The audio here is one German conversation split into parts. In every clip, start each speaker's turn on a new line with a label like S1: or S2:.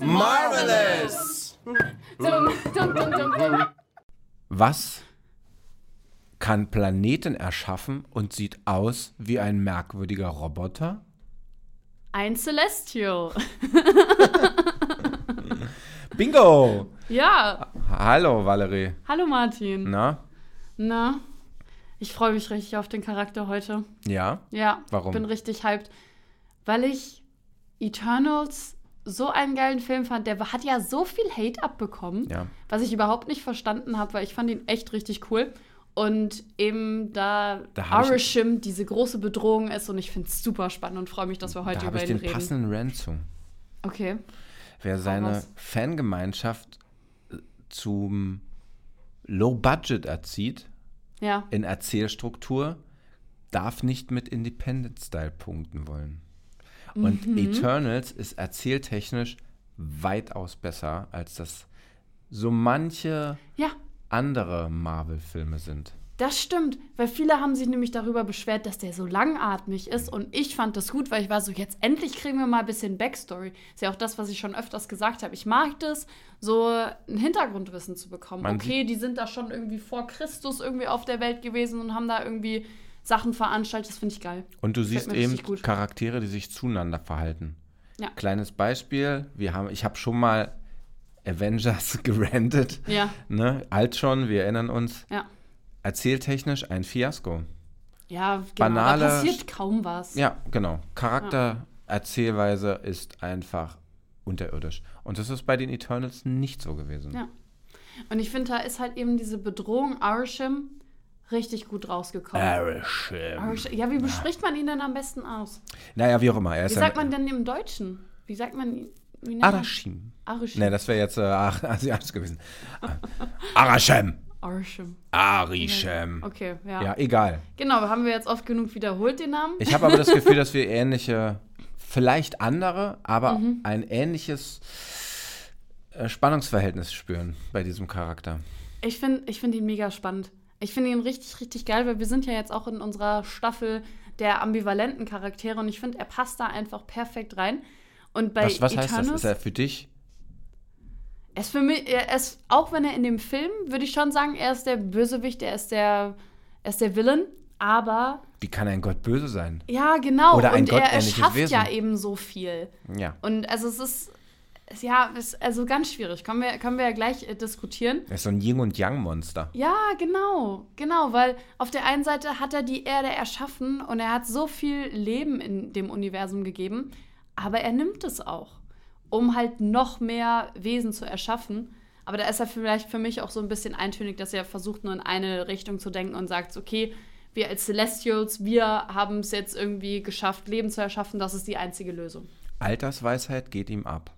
S1: Marvelous! Was kann Planeten erschaffen und sieht aus wie ein merkwürdiger Roboter?
S2: Ein Celestial.
S1: Bingo!
S2: Ja.
S1: Hallo, Valerie.
S2: Hallo, Martin.
S1: Na?
S2: Na? Ich freue mich richtig auf den Charakter heute.
S1: Ja?
S2: Ja.
S1: Warum?
S2: Bin richtig hyped. Weil ich Eternals so einen geilen Film fand. Der hat ja so viel Hate abbekommen,
S1: Ja.
S2: was ich überhaupt nicht verstanden habe, weil ich fand ihn echt richtig cool. Und eben da,
S1: Da ich-
S2: Arishim diese große Bedrohung ist und ich finde es super spannend und freue mich, dass wir heute
S1: Da habe
S2: über
S1: ich
S2: ihn
S1: den
S2: reden.
S1: passenden Rant zu.
S2: Okay.
S1: Wer seine. Fangemeinschaft äh, zum Low Budget erzieht,
S2: Ja.
S1: in Erzählstruktur, darf nicht mit Independent Style punkten wollen. Und
S2: Mhm.
S1: Eternals ist erzähltechnisch weitaus besser, als das so manche
S2: Ja,
S1: andere Marvel-Filme sind.
S2: Das stimmt, weil viele haben sich nämlich darüber beschwert, dass der so langatmig ist und ich fand das gut, weil ich war so, jetzt endlich kriegen wir mal ein bisschen Backstory. Ist ja auch das, was ich schon öfters gesagt habe. Ich mag das, so ein Hintergrundwissen zu bekommen.
S1: Man
S2: okay, die sind da schon irgendwie vor Christus irgendwie auf der Welt gewesen und haben da irgendwie Sachen veranstaltet. Das finde ich geil.
S1: Und du siehst eben. Charaktere, die sich zueinander verhalten.
S2: Ja.
S1: Kleines Beispiel, wir haben, ich habe schon mal Avengers gerantet.
S2: Ja,
S1: Ne? Alt schon, wir erinnern uns.
S2: ja.
S1: Erzähltechnisch ein Fiasko.
S2: Ja, genau.
S1: Banale-
S2: da passiert kaum was.
S1: Ja, genau. Charaktererzählweise ist einfach unterirdisch. Und das ist bei den Eternals nicht so gewesen.
S2: Ja. Und ich finde, da ist halt eben diese Bedrohung Arishim richtig gut rausgekommen.
S1: Arishim.
S2: Arish- Ja, wie bespricht man ihn denn am besten aus?
S1: Naja, wie auch immer. Er
S2: Wie sagt man denn im Deutschen? Wie sagt man ihn?
S1: Arashim.
S2: Arishim.
S1: Ne, das wäre jetzt äh, asiatisch gewesen. Arashim.
S2: Arishim.
S1: Arishem.
S2: Okay, ja.
S1: Ja, egal.
S2: Genau, haben wir jetzt oft genug wiederholt, den Namen.
S1: Ich habe aber das Gefühl, dass wir ähnliche, vielleicht andere, aber
S2: Mhm.
S1: ein ähnliches äh, Spannungsverhältnis spüren bei diesem Charakter.
S2: Ich finde ich find ihn mega spannend. Ich finde ihn richtig, richtig geil, weil wir sind ja jetzt auch in unserer Staffel der ambivalenten Charaktere und ich finde, er passt da einfach perfekt rein. Und bei
S1: Was, was heißt das? Ist er für dich?
S2: Er ist für mich, er ist, auch wenn er in dem Film, würde ich schon sagen, er ist der Bösewicht, er ist der, er ist der Villain, aber
S1: Wie kann ein Gott böse sein?
S2: ja, genau.
S1: Oder ein
S2: und er
S1: gottähnliches
S2: erschafft
S1: Wesen.
S2: ja eben so viel.
S1: Ja.
S2: Und also es ist, ja, ist also ganz schwierig. Können wir, können wir ja gleich äh, diskutieren.
S1: Er ist so ein Yin- und Yang-Monster.
S2: Ja, genau, genau, weil auf der einen Seite hat er die Erde erschaffen und er hat so viel Leben in dem Universum gegeben, aber er nimmt es auch, um halt noch mehr Wesen zu erschaffen. Aber da ist er vielleicht für mich auch so ein bisschen eintönig, dass er versucht, nur in eine Richtung zu denken und sagt, okay, wir als Celestials, wir haben es jetzt irgendwie geschafft, Leben zu erschaffen, das ist die einzige Lösung.
S1: Altersweisheit geht ihm ab.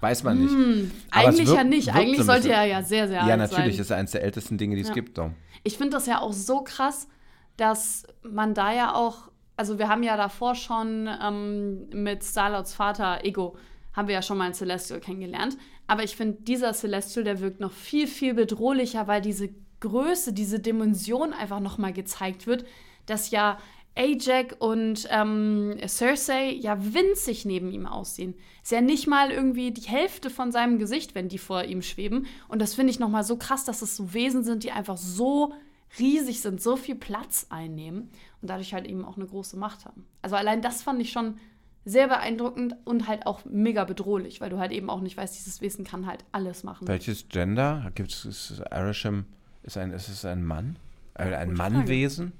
S1: Weiß man nicht. Es
S2: Hm, Eigentlich
S1: wirkt-
S2: ja nicht. Eigentlich
S1: so
S2: sollte er ja sehr, sehr
S1: Ja,
S2: alt sein.
S1: natürlich ist er eines der ältesten Dinge, die es
S2: Ja.
S1: gibt. Doch.
S2: Ich finde das ja auch so krass, dass man da ja auch, also wir haben ja davor schon ähm, mit Starlords Vater Ego, haben wir ja schon mal einen Celestial kennengelernt. Aber ich finde, dieser Celestial, der wirkt noch viel, viel bedrohlicher, weil diese Größe, diese Dimension einfach nochmal gezeigt wird, dass ja Ajax und ähm, Cersei ja winzig neben ihm aussehen. Ist ja nicht mal irgendwie die Hälfte von seinem Gesicht, wenn die vor ihm schweben. Und das finde ich nochmal so krass, dass es so Wesen sind, die einfach so riesig sind, so viel Platz einnehmen und dadurch halt eben auch eine große Macht haben. Also allein das fand ich schon sehr beeindruckend und halt auch mega bedrohlich, weil du halt eben auch nicht weißt, dieses Wesen kann halt alles machen.
S1: Welches Gender? Gibt es Arisham? Ist, ein, ist es ein Mann? Äh, ein
S2: Gute
S1: Mannwesen?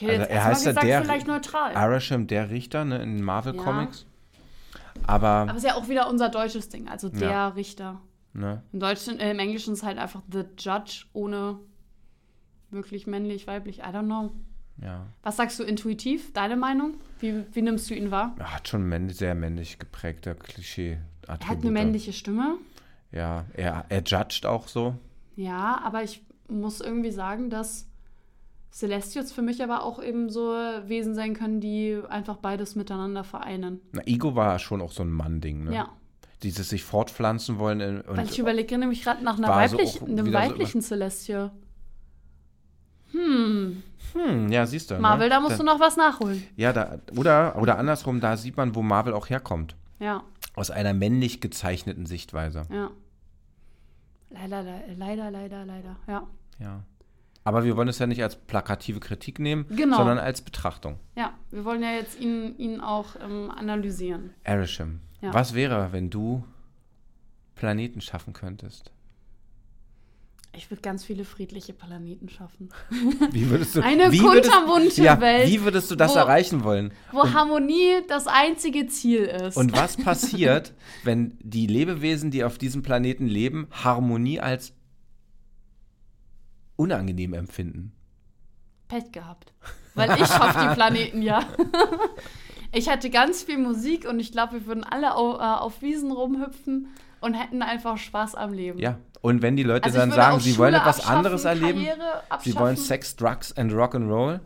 S1: Also er heißt ja
S2: gesagt,
S1: der-
S2: vielleicht neutral.
S1: Arisham, der Richter ne, in Marvel
S2: Ja.
S1: Comics. Aber,
S2: Aber ist ja auch wieder unser deutsches Ding, also der
S1: Ja.
S2: Richter.
S1: ne,
S2: Im Deutschen, äh, im Englischen ist halt einfach the judge ohne wirklich männlich, weiblich, I don't know.
S1: Ja.
S2: Was sagst du intuitiv? Deine Meinung? Wie, wie nimmst du ihn wahr?
S1: Er hat schon männlich, sehr männlich geprägter Klischee.
S2: Er hat eine männliche Stimme.
S1: Ja, er, er judgt auch so.
S2: Ja, aber ich muss irgendwie sagen, dass Celestials für mich aber auch eben so Wesen sein können, die einfach beides miteinander vereinen.
S1: Na, Ego war schon auch so ein Mann-Ding, ne?
S2: Ja.
S1: dieses sich fortpflanzen wollen. in- Und
S2: Weil ich überlege nämlich gerade nach einer
S1: so
S2: weiblich,
S1: auch
S2: einem
S1: wieder so
S2: weiblichen Celestial. Hm,
S1: hm, ja, siehst du.
S2: Marvel,
S1: ne?
S2: da musst
S1: Da-
S2: du noch was nachholen.
S1: Ja, da, oder, oder andersrum, da sieht man, wo Marvel auch herkommt.
S2: Ja,
S1: Aus einer männlich gezeichneten Sichtweise.
S2: ja. Leider, le- leider, leider, leider, ja.
S1: Ja. Aber wir wollen es ja nicht als plakative Kritik nehmen,
S2: Genau.
S1: sondern als Betrachtung.
S2: Ja, wir wollen ja jetzt ihn, ihn auch ähm, analysieren.
S1: Arishem,
S2: Ja.
S1: was wäre, wenn du Planeten schaffen könntest?
S2: Ich würde ganz viele friedliche Planeten schaffen.
S1: Wie würdest du,
S2: Eine kunterbunte
S1: ja,
S2: Welt,
S1: Wie würdest du das
S2: wo-
S1: erreichen wollen?
S2: Wo Harmonie das einzige Ziel ist.
S1: Und was passiert, wenn die Lebewesen, die auf diesem Planeten leben, Harmonie als unangenehm empfinden?
S2: Pech gehabt. Weil ich schaffe die Planeten ja. ich hätte ganz viel Musik und ich glaube, wir würden alle auf, äh, auf Wiesen rumhüpfen und hätten einfach Spaß am Leben.
S1: Ja. Und wenn die Leute
S2: Also
S1: dann sagen, sie wollen
S2: Schule
S1: etwas
S2: abschaffen,
S1: anderes erleben, sie wollen. Sex, Drugs and Rock'n'Roll.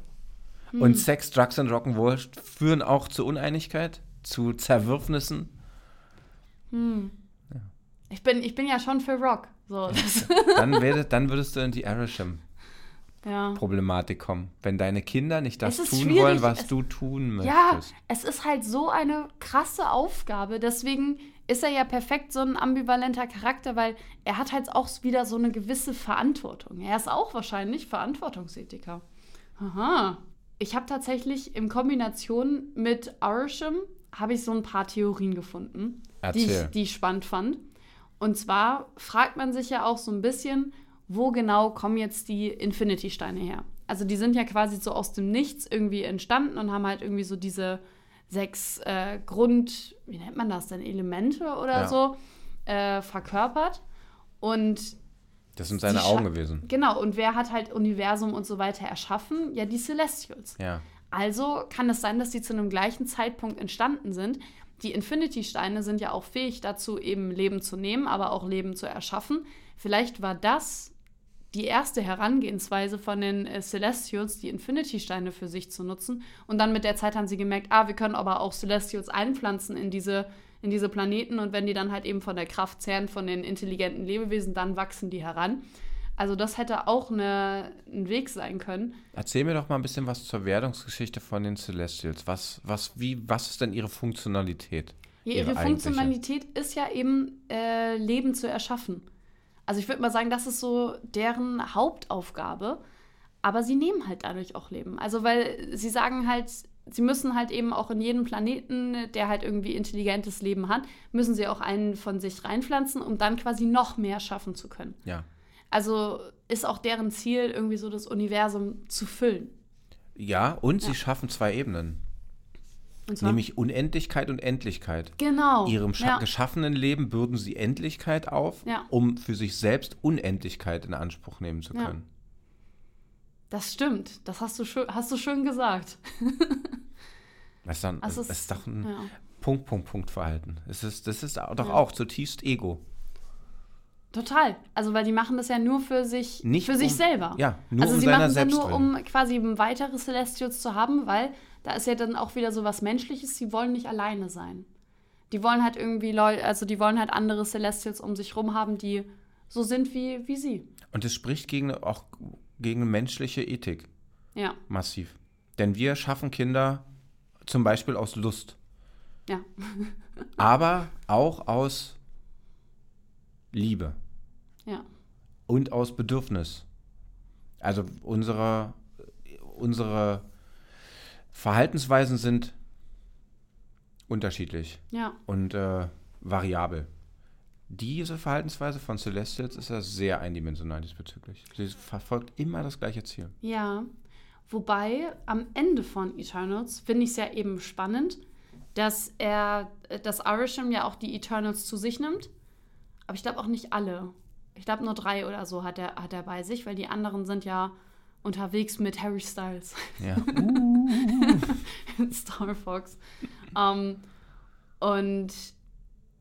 S2: Hm.
S1: Und Sex, Drugs and Rock'n'Roll führen auch zu Uneinigkeit, zu Zerwürfnissen.
S2: Ich bin, ich bin ja schon für Rock. So,
S1: Dann, werde, dann würdest du in die Arishem-Problematik
S2: ja.
S1: kommen. Wenn deine Kinder nicht das tun wollen, was
S2: es-
S1: du tun möchtest.
S2: ja, es ist halt so eine krasse Aufgabe. Deswegen ist er ja perfekt so ein ambivalenter Charakter, weil er hat halt auch wieder so eine gewisse Verantwortung. Er ist auch wahrscheinlich Verantwortungsethiker. Aha. Ich habe tatsächlich in Kombination mit Arisham habe ich so ein paar Theorien gefunden, die ich, die ich spannend fand. Und zwar fragt man sich ja auch so ein bisschen, wo genau kommen jetzt die Infinity-Steine her? Also die sind ja quasi so aus dem Nichts irgendwie entstanden und haben halt irgendwie so diese sechs äh, Grund, wie nennt man das denn, Elemente oder
S1: Ja.
S2: so äh, verkörpert. Und
S1: Das sind seine Augen gewesen.
S2: Genau, und wer hat halt Universum und so weiter erschaffen? Ja, die Celestials.
S1: Ja.
S2: Also kann es sein, dass die zu einem gleichen Zeitpunkt entstanden sind. Die Infinity-Steine sind ja auch fähig dazu, eben Leben zu nehmen, aber auch Leben zu erschaffen. Vielleicht war das die erste Herangehensweise von den äh, Celestials, die Infinity-Steine für sich zu nutzen. Und dann mit der Zeit haben sie gemerkt, ah, wir können aber auch Celestials einpflanzen in diese, in diese Planeten. Und wenn die dann halt eben von der Kraft zehren von den intelligenten Lebewesen, dann wachsen die heran. Also das hätte auch eine, ein Weg sein können.
S1: Erzähl mir doch mal ein bisschen was zur Werdungsgeschichte von den Celestials. Was, was, wie, was ist denn ihre Funktionalität?
S2: Ja,
S1: Ihre
S2: ihre. Funktionalität ist ja eben, äh, Leben zu erschaffen. Also ich würde mal sagen, das ist so deren Hauptaufgabe. Aber sie nehmen halt dadurch auch Leben. Also weil sie sagen halt, sie müssen halt eben auch in jeden Planeten, der halt irgendwie intelligentes Leben hat, müssen sie auch einen von sich reinpflanzen, um dann quasi noch mehr schaffen zu können.
S1: Ja.
S2: Also ist auch deren Ziel, irgendwie so das Universum zu füllen.
S1: Ja, und sie
S2: Ja.
S1: schaffen zwei Ebenen. Nämlich Unendlichkeit und Endlichkeit.
S2: genau.
S1: Ihrem
S2: ja.
S1: geschaffenen Leben bürden sie Endlichkeit auf,
S2: Ja.
S1: um für sich selbst Unendlichkeit in Anspruch nehmen zu
S2: Ja.
S1: können.
S2: Das stimmt. Das hast du schön, hast du schön gesagt.
S1: Das ist, dann,
S2: Also es-
S1: ist doch ein
S2: Ja.
S1: Punkt, Punkt, Punkt Verhalten. Es ist, das ist doch
S2: Ja.
S1: auch zutiefst Ego.
S2: Total. Also, weil die machen das ja nur für sich,
S1: Nicht
S2: für sich
S1: um-
S2: selber.
S1: Ja, nur
S2: also
S1: um
S2: sie machen es ja nur, um quasi weitere Celestials zu haben, weil da ist ja dann auch wieder so was Menschliches. Sie wollen nicht alleine sein. Die wollen halt irgendwie Leute, also die wollen halt andere Celestials um sich rum haben, die so sind wie, wie sie.
S1: Und es spricht gegen, auch gegen menschliche Ethik
S2: Ja,
S1: massiv. Denn wir schaffen Kinder zum Beispiel aus Lust,
S2: ja,
S1: aber auch aus Liebe
S2: ja.
S1: und aus Bedürfnis. Also unsere, unsere Verhaltensweisen sind unterschiedlich
S2: Ja,
S1: und äh, variabel. Diese Verhaltensweise von Celestials ist ja sehr eindimensional diesbezüglich. Sie verfolgt immer das gleiche Ziel.
S2: ja. Wobei am Ende von Eternals finde ich es ja eben spannend, dass er, dass Arisham ja auch die Eternals zu sich nimmt. Aber ich glaube auch nicht alle. Ich glaube nur drei oder so hat er, hat er bei sich, weil die anderen sind ja unterwegs mit Harry Styles
S1: Ja.
S2: in Star Fox. Ähm, und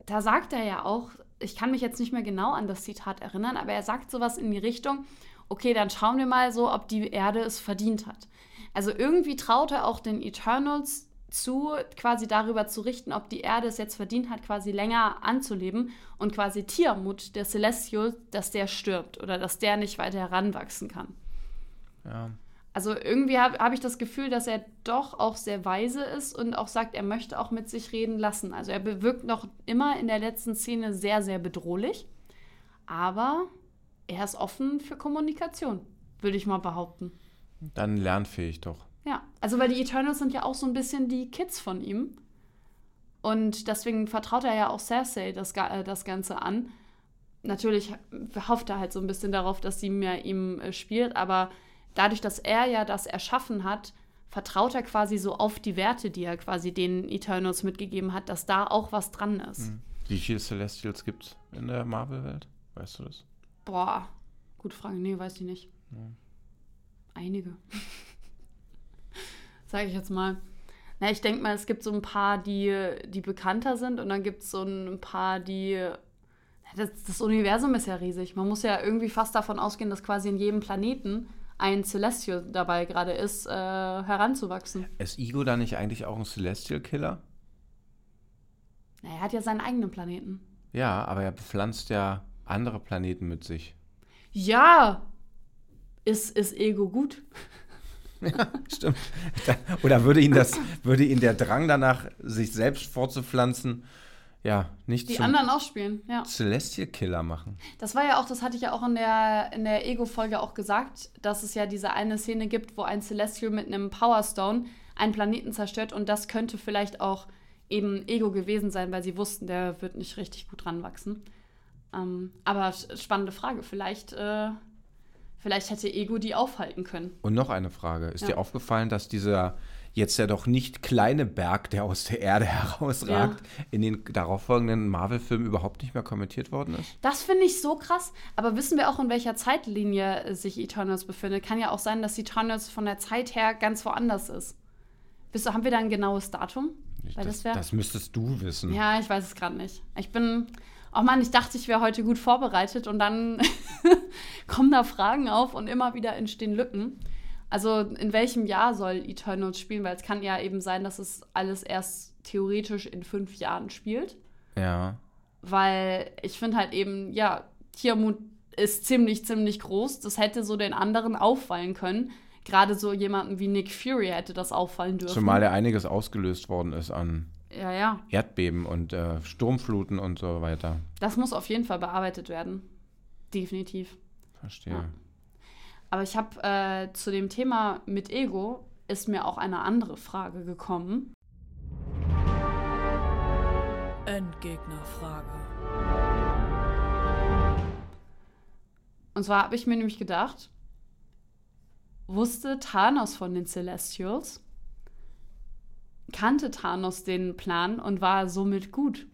S2: da sagt er ja auch, ich kann mich jetzt nicht mehr genau an das Zitat erinnern, aber er sagt sowas in die Richtung, okay, dann schauen wir mal so, ob die Erde es verdient hat. Also irgendwie traut er auch den Eternals zu, quasi darüber zu richten, ob die Erde es jetzt verdient hat, quasi länger anzuleben und quasi Tiamut, der Celestial, dass der stirbt oder dass der nicht weiter heranwachsen kann.
S1: Ja.
S2: Also irgendwie habe hab ich das Gefühl, dass er doch auch sehr weise ist und auch sagt, er möchte auch mit sich reden lassen. Also er bewirkt noch immer in der letzten Szene sehr, sehr bedrohlich. Aber er ist offen für Kommunikation, würde ich mal behaupten.
S1: Dann lernfähig doch.
S2: Ja, also weil die Eternals sind ja auch so ein bisschen die Kids von ihm. Und deswegen vertraut er ja auch Cersei das, äh, das Ganze an. Natürlich hofft er halt so ein bisschen darauf, dass sie mehr ihm äh, spielt, aber dadurch, dass er ja das erschaffen hat, vertraut er quasi so auf die Werte, die er quasi den Eternals mitgegeben hat, dass da auch was dran ist.
S1: Mhm. Wie viele Celestials gibt es in der Marvel-Welt? Weißt du das?
S2: Boah, gute Frage. Nee, weiß ich nicht. Ja. Einige. Sage ich jetzt mal. Na, ich denke mal, es gibt so ein paar, die, die bekannter sind und dann gibt es so ein paar, die. Das, das Universum ist ja riesig. Man muss ja irgendwie fast davon ausgehen, dass quasi in jedem Planeten ein Celestial dabei gerade ist, äh, heranzuwachsen.
S1: Ist Ego da nicht eigentlich auch ein Celestial-Killer?
S2: Na, er hat ja seinen eigenen Planeten.
S1: Ja, aber er bepflanzt ja andere Planeten mit sich.
S2: Ja! Ist, ist Ego gut?
S1: Ja, stimmt. Oder würde ihn das, würde ihn der Drang danach, sich selbst fortzupflanzen, ja, nicht
S2: Die anderen ausspielen, ja.
S1: Celestial Killer machen.
S2: Das war ja auch, das hatte ich ja auch in der, in der Ego-Folge auch gesagt, dass es ja diese eine Szene gibt, wo ein Celestial mit einem Power Stone einen Planeten zerstört und das könnte vielleicht auch eben Ego gewesen sein, weil sie wussten, der wird nicht richtig gut ranwachsen. Ähm, aber spannende Frage, vielleicht, äh, vielleicht hätte Ego die aufhalten können.
S1: Und noch eine Frage, ist ja. dir aufgefallen, dass dieser jetzt ja doch nicht kleine Berg, der aus der Erde herausragt, ja. in den darauffolgenden Marvel-Filmen überhaupt nicht mehr kommentiert worden ist.
S2: Das finde ich so krass. Aber wissen wir auch, in welcher Zeitlinie sich Eternals befindet? Kann ja auch sein, dass Eternals von der Zeit her ganz woanders ist. Bist haben wir da ein genaues Datum?
S1: Weil das, das, das müsstest du wissen.
S2: Ja, ich weiß es gerade nicht. Ich bin. Oh Mann, ich dachte, ich wäre heute gut vorbereitet und dann kommen da Fragen auf und immer wieder entstehen Lücken. Also in welchem Jahr soll Eternals spielen? Weil es kann ja eben sein, dass es alles erst theoretisch in fünf Jahren spielt.
S1: Ja.
S2: Weil ich finde halt eben, ja, Tiamut ist ziemlich, ziemlich groß. Das hätte so den anderen auffallen können. Gerade so jemanden wie Nick Fury hätte das auffallen dürfen.
S1: Zumal ja einiges ausgelöst worden ist an
S2: ja, ja.
S1: Erdbeben und äh, Sturmfluten und so weiter.
S2: Das muss auf jeden Fall bearbeitet werden. Definitiv.
S1: Verstehe. Ja.
S2: Aber ich habe äh, zu dem Thema mit Ego ist mir auch eine andere Frage gekommen.
S3: Endgegnerfrage.
S2: Und zwar habe ich mir nämlich gedacht, wusste Thanos von den Celestials? Kannte Thanos den Plan und war somit gut?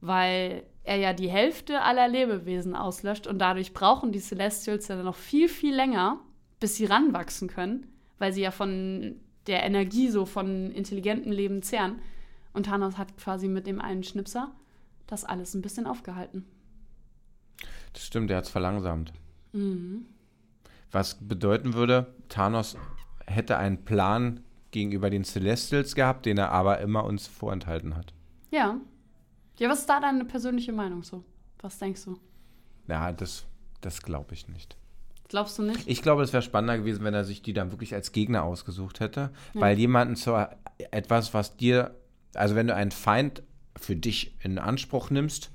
S2: Weil er ja die Hälfte aller Lebewesen auslöscht und dadurch brauchen die Celestials ja noch viel, viel länger, bis sie ranwachsen können, weil sie ja von der Energie so von intelligentem Leben zehren. Und Thanos hat quasi mit dem einen Schnipser das alles ein bisschen aufgehalten.
S1: Das stimmt, der hat es verlangsamt. Mhm. Was bedeuten würde, Thanos hätte einen Plan gegenüber den Celestials gehabt, den er aber immer uns vorenthalten hat.
S2: Ja, ja, was ist da deine persönliche Meinung so? Was denkst du?
S1: Ja, das, das glaube ich nicht.
S2: Glaubst du nicht?
S1: Ich glaube, es wäre spannender gewesen, wenn er sich die dann wirklich als Gegner ausgesucht hätte. Ja. Weil jemanden zu etwas, was dir, also wenn du einen Feind für dich in Anspruch nimmst,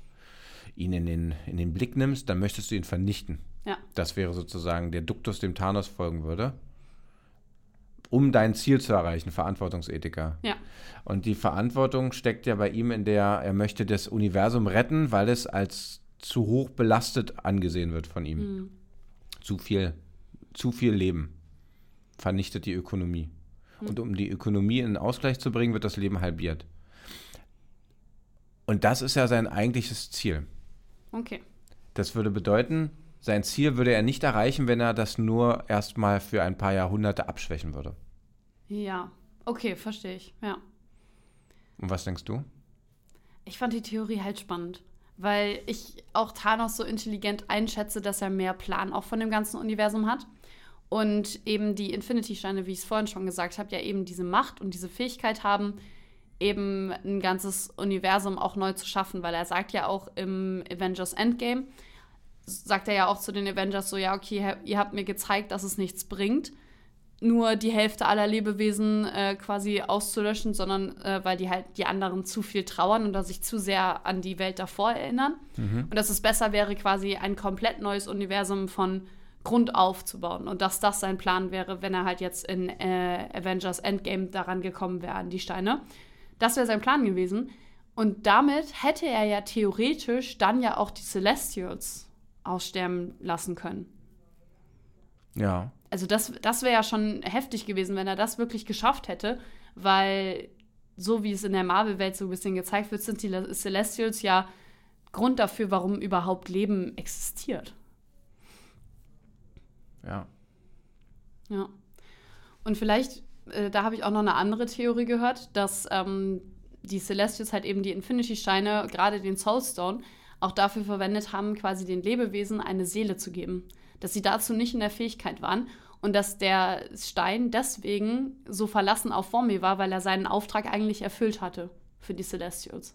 S1: ihn in den, in den Blick nimmst, dann möchtest du ihn vernichten.
S2: Ja.
S1: Das wäre sozusagen der Duktus, dem Thanos folgen würde um dein Ziel zu erreichen, Verantwortungsethiker.
S2: Ja.
S1: Und die Verantwortung steckt ja bei ihm in der, er möchte das Universum retten, weil es als zu hoch belastet angesehen wird von ihm. Mhm. Zu viel, zu viel Leben vernichtet die Ökonomie. Mhm. Und um die Ökonomie in Ausgleich zu bringen, wird das Leben halbiert. Und das ist ja sein eigentliches Ziel.
S2: Okay.
S1: Das würde bedeuten, sein Ziel würde er nicht erreichen, wenn er das nur erstmal für ein paar Jahrhunderte abschwächen würde.
S2: Ja, okay, verstehe ich, ja.
S1: Und was denkst du?
S2: Ich fand die Theorie halt spannend, weil ich auch Thanos so intelligent einschätze, dass er mehr Plan auch von dem ganzen Universum hat. Und eben die Infinity-Steine, wie ich es vorhin schon gesagt habe, ja eben diese Macht und diese Fähigkeit haben, eben ein ganzes Universum auch neu zu schaffen, weil er sagt ja auch im Avengers Endgame, sagt er ja auch zu den Avengers so, ja, okay, ihr habt mir gezeigt, dass es nichts bringt, nur die Hälfte aller Lebewesen äh, quasi auszulöschen, sondern äh, weil die halt die anderen zu viel trauern oder sich zu sehr an die Welt davor erinnern. Mhm. Und dass es besser wäre, quasi ein komplett neues Universum von Grund aufzubauen. Und dass das sein Plan wäre, wenn er halt jetzt in äh, Avengers Endgame daran gekommen wäre, an die Steine. Das wäre sein Plan gewesen. Und damit hätte er ja theoretisch dann ja auch die Celestials aussterben lassen können.
S1: Ja.
S2: Also das, das wäre ja schon heftig gewesen, wenn er das wirklich geschafft hätte, weil so wie es in der Marvel-Welt so ein bisschen gezeigt wird, sind die Celestials ja Grund dafür, warum überhaupt Leben existiert.
S1: Ja.
S2: Ja. Und vielleicht äh, da habe ich auch noch eine andere Theorie gehört, dass ähm, die Celestials halt eben die Infinity-Steine, gerade den Soulstone, auch dafür verwendet haben, quasi den Lebewesen eine Seele zu geben. Dass sie dazu nicht in der Fähigkeit waren und dass der Stein deswegen so verlassen auf Vormi war, weil er seinen Auftrag eigentlich erfüllt hatte für die Celestials.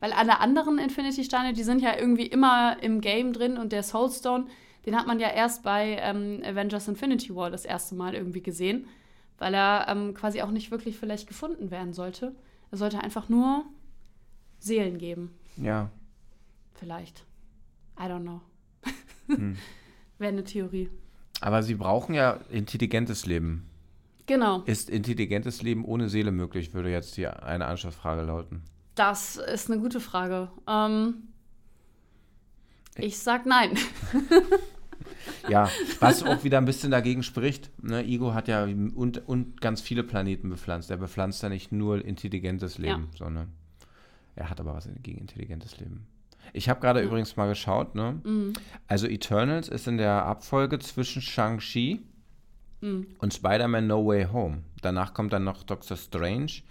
S2: Weil alle anderen Infinity-Steine, die sind ja irgendwie immer im Game drin und der Soulstone, den hat man ja erst bei ähm, Avengers Infinity War das erste Mal irgendwie gesehen weil er ähm, quasi auch nicht wirklich vielleicht gefunden werden sollte. Er sollte einfach nur Seelen geben.
S1: Ja.
S2: Vielleicht. I don't know. Hm. Wäre eine Theorie.
S1: Aber sie brauchen ja intelligentes Leben.
S2: Genau.
S1: Ist intelligentes Leben ohne Seele möglich, würde jetzt hier eine Anschlussfrage lauten.
S2: Das ist eine gute Frage. Ähm, ich sag nein.
S1: ja, was auch wieder ein bisschen dagegen spricht. Ne? Igo hat ja und, und ganz viele Planeten bepflanzt. Er bepflanzt ja nicht nur intelligentes Leben, ja. sondern er hat aber was gegen intelligentes Leben. Ich habe gerade ja. übrigens mal geschaut, ne? Mhm. Also Eternals ist in der Abfolge zwischen Shang-Chi mhm. und Spider-Man No Way Home. Danach kommt dann noch Doctor Strange,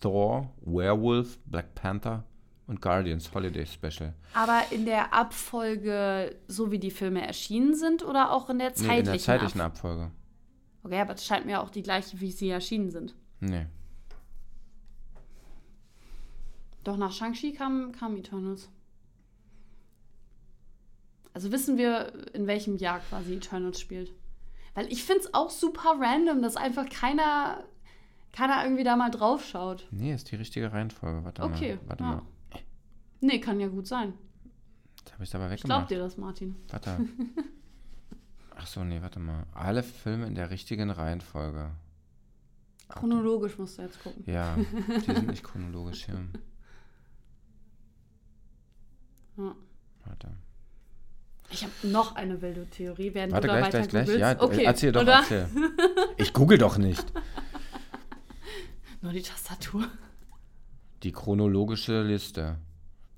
S1: Thor, Werewolf, Black Panther und Guardians Holiday Special.
S2: Aber in der Abfolge, so wie die Filme erschienen sind oder auch in der zeitlichen, nee, in der
S1: zeitlichen Ab Abfolge?
S2: Okay, aber das scheint mir auch die gleiche, wie sie erschienen sind.
S1: Nee.
S2: Doch nach Shang-Chi kam, kam Eternals. Also wissen wir, in welchem Jahr quasi Eternals spielt. Weil ich finde es auch super random, dass einfach keiner, keiner irgendwie da mal drauf schaut.
S1: Nee, ist die richtige Reihenfolge. Warte okay, mal. Warte ja. mal.
S2: Nee, kann ja gut sein.
S1: Jetzt habe ich es aber weggemacht.
S2: Ich glaub dir das, Martin.
S1: Warte. Ach so, nee, warte mal. Alle Filme in der richtigen Reihenfolge.
S2: Chronologisch musst du jetzt gucken.
S1: Ja, die sind nicht chronologisch hier.
S2: Ja.
S1: Warte.
S2: Ich habe noch eine wilde Theorie. Während
S1: Warte,
S2: du
S1: gleich, gleich, gleich. Ja,
S2: okay,
S1: erzähl doch,
S2: oder?
S1: erzähl. Ich google doch nicht.
S2: Nur die Tastatur.
S1: Die chronologische Liste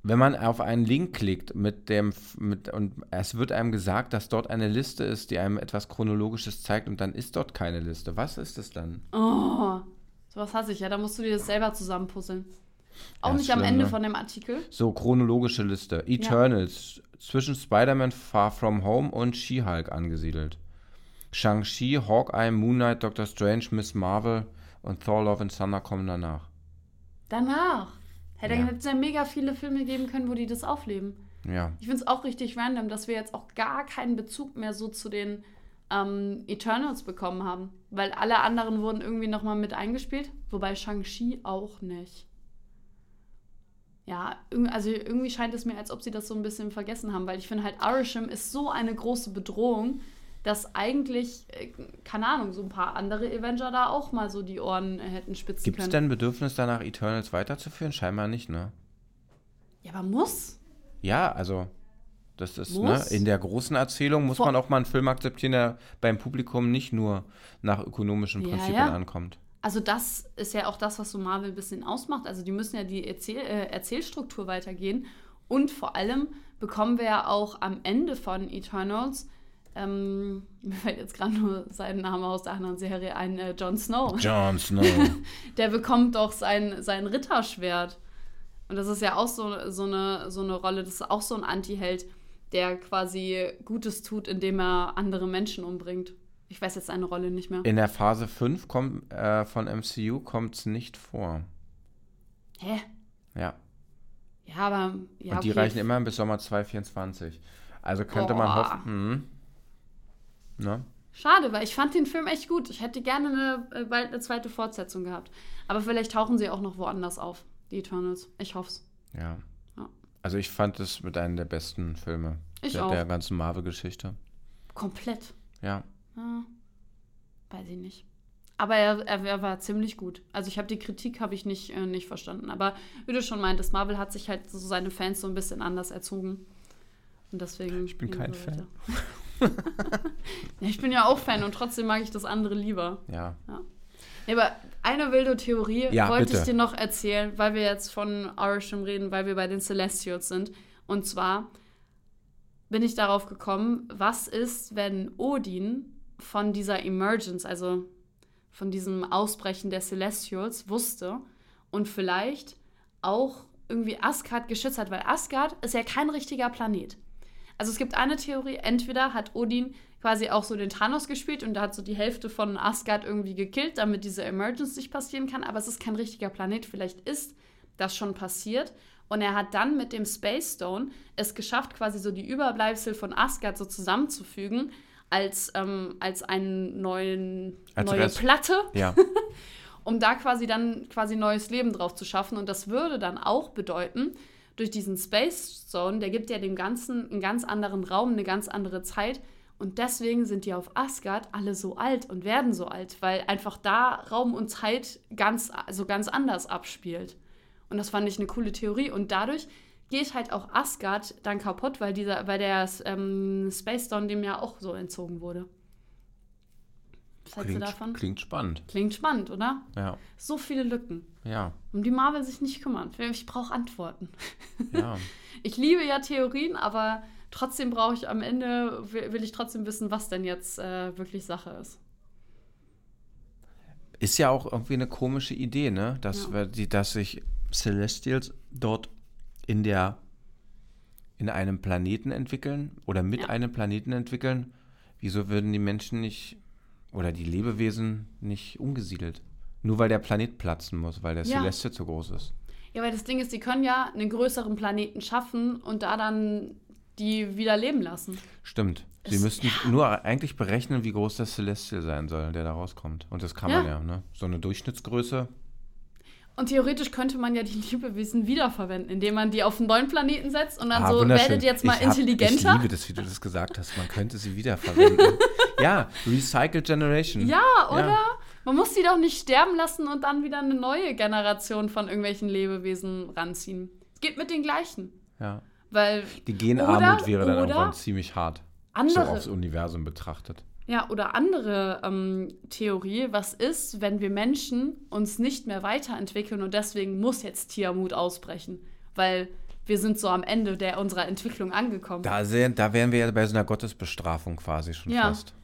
S1: wenn man auf einen Link klickt mit dem mit und es wird einem gesagt, dass dort eine Liste ist, die einem etwas chronologisches zeigt und dann ist dort keine Liste. Was ist es dann?
S2: Oh, sowas hasse ich ja. Da musst du dir das selber zusammenpuzzeln. Auch ja, nicht schlimm, am Ende ne? von dem Artikel.
S1: So chronologische Liste. Eternals ja. Zwischen Spider-Man Far From Home und She-Hulk angesiedelt. Shang-Chi, Hawkeye, Moon Knight, Doctor Strange, Miss Marvel und Thor Love and Thunder kommen danach.
S2: Danach. Hätte ja. es ja mega viele Filme geben können, wo die das aufleben.
S1: Ja.
S2: Ich finde es auch richtig random, dass wir jetzt auch gar keinen Bezug mehr so zu den ähm, Eternals bekommen haben. Weil alle anderen wurden irgendwie nochmal mit eingespielt. Wobei Shang-Chi auch nicht. Ja, also irgendwie scheint es mir, als ob sie das so ein bisschen vergessen haben, weil ich finde halt, Arisham ist so eine große Bedrohung, dass eigentlich, äh, keine Ahnung, so ein paar andere Avenger da auch mal so die Ohren hätten spitzen
S1: Gibt's
S2: können.
S1: Gibt es denn Bedürfnis danach, Eternals weiterzuführen? Scheinbar nicht, ne?
S2: Ja, aber muss.
S1: Ja, also das ist, ne, in der großen Erzählung muss Vor man auch mal einen Film akzeptieren, der beim Publikum nicht nur nach ökonomischen Prinzipien ja, ja. ankommt.
S2: Also das ist ja auch das, was so Marvel ein bisschen ausmacht. Also die müssen ja die Erzähl äh, Erzählstruktur weitergehen. Und vor allem bekommen wir ja auch am Ende von Eternals ähm, mir fällt jetzt gerade nur sein Name aus der anderen Serie ein, äh, Jon Snow.
S1: Jon Snow.
S2: der bekommt doch sein, sein Ritterschwert. Und das ist ja auch so, so, eine, so eine Rolle, das ist auch so ein Anti-Held, der quasi Gutes tut, indem er andere Menschen umbringt. Ich weiß jetzt seine Rolle nicht mehr.
S1: In der Phase 5 kommt, äh, von MCU kommt es nicht vor.
S2: Hä?
S1: Ja.
S2: Ja, aber. Ja,
S1: Und die
S2: okay.
S1: reichen immerhin bis Sommer 2024. Also könnte man
S2: Boah.
S1: hoffen. Hm, ne?
S2: Schade, weil ich fand den Film echt gut. Ich hätte gerne eine, äh, bald eine zweite Fortsetzung gehabt. Aber vielleicht tauchen sie auch noch woanders auf, die Eternals. Ich hoff's.
S1: Ja.
S2: Ja.
S1: Also ich fand es mit einem der besten Filme
S2: Ich
S1: der,
S2: auch.
S1: der ganzen Marvel-Geschichte.
S2: Komplett.
S1: Ja.
S2: Ah, weiß ich nicht. Aber er, er, er war ziemlich gut. Also ich habe die Kritik habe ich nicht, äh, nicht verstanden. Aber wie du schon meintest, Marvel hat sich halt so seine Fans so ein bisschen anders erzogen. Und deswegen.
S1: Ich bin kein Fan.
S2: ja, ich bin ja auch Fan und trotzdem mag ich das andere lieber.
S1: Ja.
S2: Ja, aber eine wilde Theorie
S1: Ja,
S2: wollte
S1: bitte.
S2: ich dir noch erzählen, weil wir jetzt von Orisham reden, weil wir bei den Celestials sind. Und zwar bin ich darauf gekommen, was ist, wenn Odin von dieser Emergence, also von diesem Ausbrechen der Celestials wusste und vielleicht auch irgendwie Asgard geschützt hat, weil Asgard ist ja kein richtiger Planet. Also es gibt eine Theorie, entweder hat Odin quasi auch so den Thanos gespielt und da hat so die Hälfte von Asgard irgendwie gekillt, damit diese Emergence nicht passieren kann, aber es ist kein richtiger Planet. Vielleicht ist das schon passiert und er hat dann mit dem Space Stone es geschafft, quasi so die Überbleibsel von Asgard so zusammenzufügen als, ähm, als einen neuen,
S1: Als
S2: neue
S1: Rest.
S2: Platte
S1: Ja.
S2: um da quasi dann quasi neues Leben drauf zu schaffen. Und das würde dann auch bedeuten, durch diesen Space Zone, der gibt ja dem Ganzen einen ganz anderen Raum, eine ganz andere Zeit. Und deswegen sind die auf Asgard alle so alt und werden so alt, weil einfach da Raum und Zeit ganz, also ganz anders abspielt. Und das fand ich eine coole Theorie. Und dadurch geht halt auch Asgard dann kaputt, weil, dieser, weil der ähm, Space Stone dem ja auch so entzogen wurde. Was hältst du
S1: Klingt,
S2: davon?
S1: klingt spannend.
S2: Klingt spannend, oder?
S1: Ja.
S2: So viele Lücken,
S1: Ja.
S2: um die Marvel sich nicht kümmern. Ich brauche Antworten.
S1: Ja.
S2: Ich liebe ja Theorien, aber trotzdem brauche ich am Ende, will will ich trotzdem wissen, was denn jetzt äh, wirklich Sache ist.
S1: Ist ja auch irgendwie eine komische Idee, ne? Dass,
S2: Ja.
S1: wir die, dass sich Celestials dort in der in einem Planeten entwickeln oder mit
S2: Ja.
S1: einem Planeten entwickeln. Wieso würden die Menschen nicht oder die Lebewesen nicht umgesiedelt? Nur weil der Planet platzen muss, weil der
S2: Ja.
S1: Celestial zu groß ist.
S2: Ja, weil das Ding ist, die können ja einen größeren Planeten schaffen und da dann die wieder leben lassen.
S1: Stimmt. Sie
S2: Es-
S1: müssten nur eigentlich berechnen, wie groß der Celestial sein soll, der da rauskommt. Und das kann
S2: Ja.
S1: man ja, ne? So eine Durchschnittsgröße.
S2: Und theoretisch könnte man ja die Lebewesen wiederverwenden, indem man die auf einen neuen Planeten setzt und dann
S1: Ah,
S2: so, werdet jetzt mal
S1: ich hab-
S2: intelligenter.
S1: Ich liebe das, wie du das gesagt hast. Man könnte sie wiederverwenden. ja, Recycled Generation.
S2: Ja, oder? Man muss die doch nicht sterben lassen und dann wieder eine neue Generation von irgendwelchen Lebewesen ranziehen. Es geht mit den gleichen.
S1: ja.
S2: Weil
S1: Die Genarmut wäre dann irgendwann ziemlich hart. So
S2: andere,
S1: aufs Universum betrachtet.
S2: Ja, oder andere ähm, Theorie, was ist, wenn wir Menschen uns nicht mehr weiterentwickeln und deswegen muss jetzt Tiamut ausbrechen, weil wir sind so am Ende der unserer Entwicklung angekommen.
S1: Da, sehen, da wären wir ja bei so einer Gottesbestrafung quasi schon
S2: Ja.
S1: fast.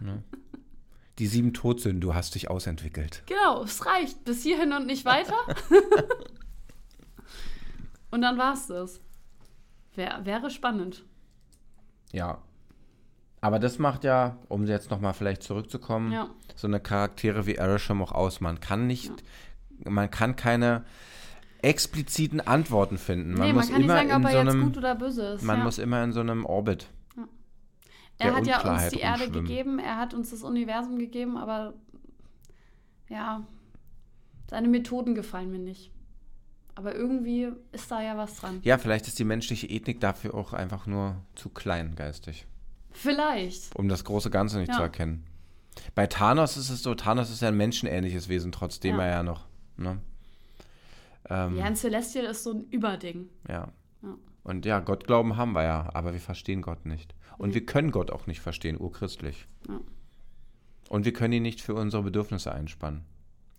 S1: Ne? Die sieben Todsünden, du hast dich ausentwickelt.
S2: Genau, es reicht. Bis hierhin und nicht weiter. und dann war's das. Wär, wäre spannend.
S1: Ja. Aber das macht ja, um jetzt nochmal vielleicht zurückzukommen,
S2: Ja.
S1: so eine Charaktere wie Arisham auch aus. Man kann nicht, man kann keine expliziten Antworten finden. Man
S2: nee,
S1: muss
S2: man kann nicht
S1: immer
S2: sagen,
S1: in
S2: ob er
S1: so
S2: jetzt
S1: einem,
S2: gut oder böse ist.
S1: man
S2: ja.
S1: muss immer in so einem Orbit.
S2: er hat ja uns
S1: Unklarheit
S2: die Erde gegeben, er hat uns das Universum gegeben, aber ja, seine Methoden gefallen mir nicht. Aber irgendwie ist da ja was dran.
S1: Ja, vielleicht ist die menschliche Ethnik dafür auch einfach nur zu klein geistig,
S2: Vielleicht.
S1: um das große Ganze nicht
S2: Ja.
S1: zu erkennen. Bei Thanos ist es so, Thanos ist ja ein menschenähnliches Wesen, trotzdem
S2: Ja.
S1: er ja noch, ne? Ähm,
S2: Ja, ein Celestial ist so ein Überding.
S1: Ja.
S2: Ja.
S1: Und ja, Gottglauben haben wir ja, aber wir verstehen Gott nicht. Und
S2: Nee.
S1: wir können Gott auch nicht verstehen, urchristlich.
S2: Ja.
S1: Und wir können ihn nicht für unsere Bedürfnisse einspannen.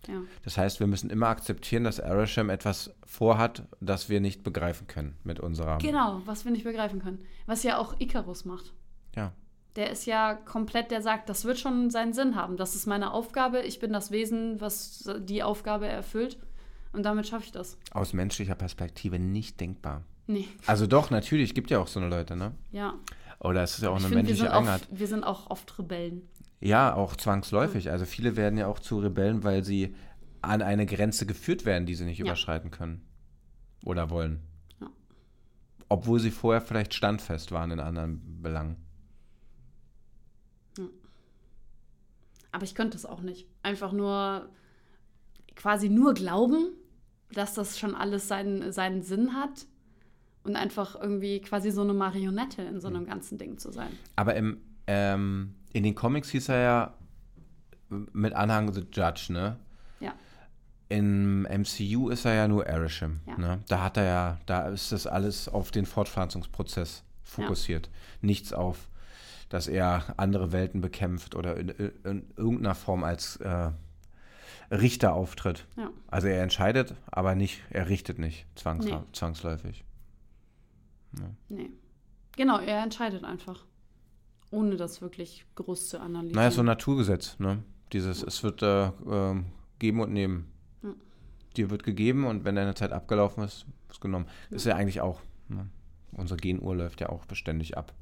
S2: Ja.
S1: Das heißt, wir müssen immer akzeptieren, dass Arasham etwas vorhat, das wir nicht begreifen können mit unserer.
S2: Genau, was wir nicht begreifen können. Was ja auch Icarus macht.
S1: Ja.
S2: Der ist ja komplett, der sagt, das wird schon seinen Sinn haben. Das ist meine Aufgabe. Ich bin das Wesen, was die Aufgabe erfüllt. Und damit schaffe ich das.
S1: Aus menschlicher Perspektive nicht denkbar.
S2: Nee,
S1: Also doch, natürlich, gibt ja auch so eine Leute, ne?
S2: ja.
S1: Oder es ist ja auch
S2: ich
S1: eine
S2: sind
S1: Eigenart.
S2: oft- wir sind auch oft Rebellen.
S1: Ja, auch zwangsläufig. Also viele werden ja auch zu Rebellen, weil sie an eine Grenze geführt werden, die sie nicht
S2: Ja.
S1: überschreiten können oder wollen.
S2: Ja.
S1: Obwohl sie vorher vielleicht standfest waren in anderen Belangen.
S2: Aber ich könnte es auch nicht. Einfach nur quasi nur glauben, dass das schon alles seinen, seinen Sinn hat und einfach irgendwie quasi so eine Marionette in so einem ganzen Ding zu sein.
S1: Aber im, ähm, in den Comics hieß er ja mit Anhang The Judge, ne?
S2: Ja.
S1: Im MCU ist er ja nur Arishem.
S2: Ja.
S1: Ne? Da hat er ja, da ist das alles auf den Fortpflanzungsprozess fokussiert. Nichts auf, dass er andere Welten bekämpft oder in, in, in irgendeiner Form als äh, Richter auftritt.
S2: Ja.
S1: Also er entscheidet, aber nicht, er richtet nicht zwangs
S2: Nee.
S1: zwangsläufig.
S2: Nee. Genau, er entscheidet einfach. Ohne das wirklich groß zu analysieren.
S1: Naja, so ein Naturgesetz, ne? Dieses, es wird äh, geben und nehmen.
S2: Ja.
S1: Dir wird gegeben und wenn deine Zeit abgelaufen ist, ist genommen. Ist ja eigentlich auch. Ne? Unsere Genuhr läuft ja auch beständig ab.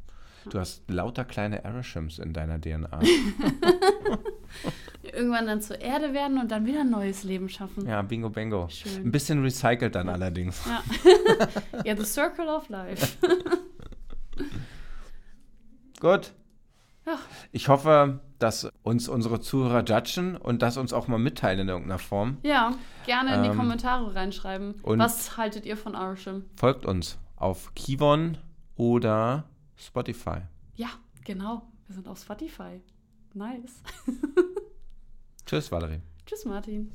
S1: Du hast lauter kleine Arishims in deiner DNA.
S2: Irgendwann dann zur Erde werden und dann wieder ein neues Leben schaffen.
S1: ja, bingo, bango.
S2: Schön.
S1: Ein bisschen recycelt dann allerdings.
S2: Ja. ja, the circle of life.
S1: Gut.
S2: Ja.
S1: Ich hoffe, dass uns unsere Zuhörer judgen und das uns auch mal mitteilen in irgendeiner Form.
S2: Ja, gerne in die
S1: Ähm,
S2: Kommentare reinschreiben.
S1: und-
S2: Was haltet ihr von Arsham?
S1: Folgt uns auf Kivon oder Spotify.
S2: Ja, genau. Wir sind auf Spotify. Nice.
S1: Tschüss, Valerie.
S2: Tschüss, Martin.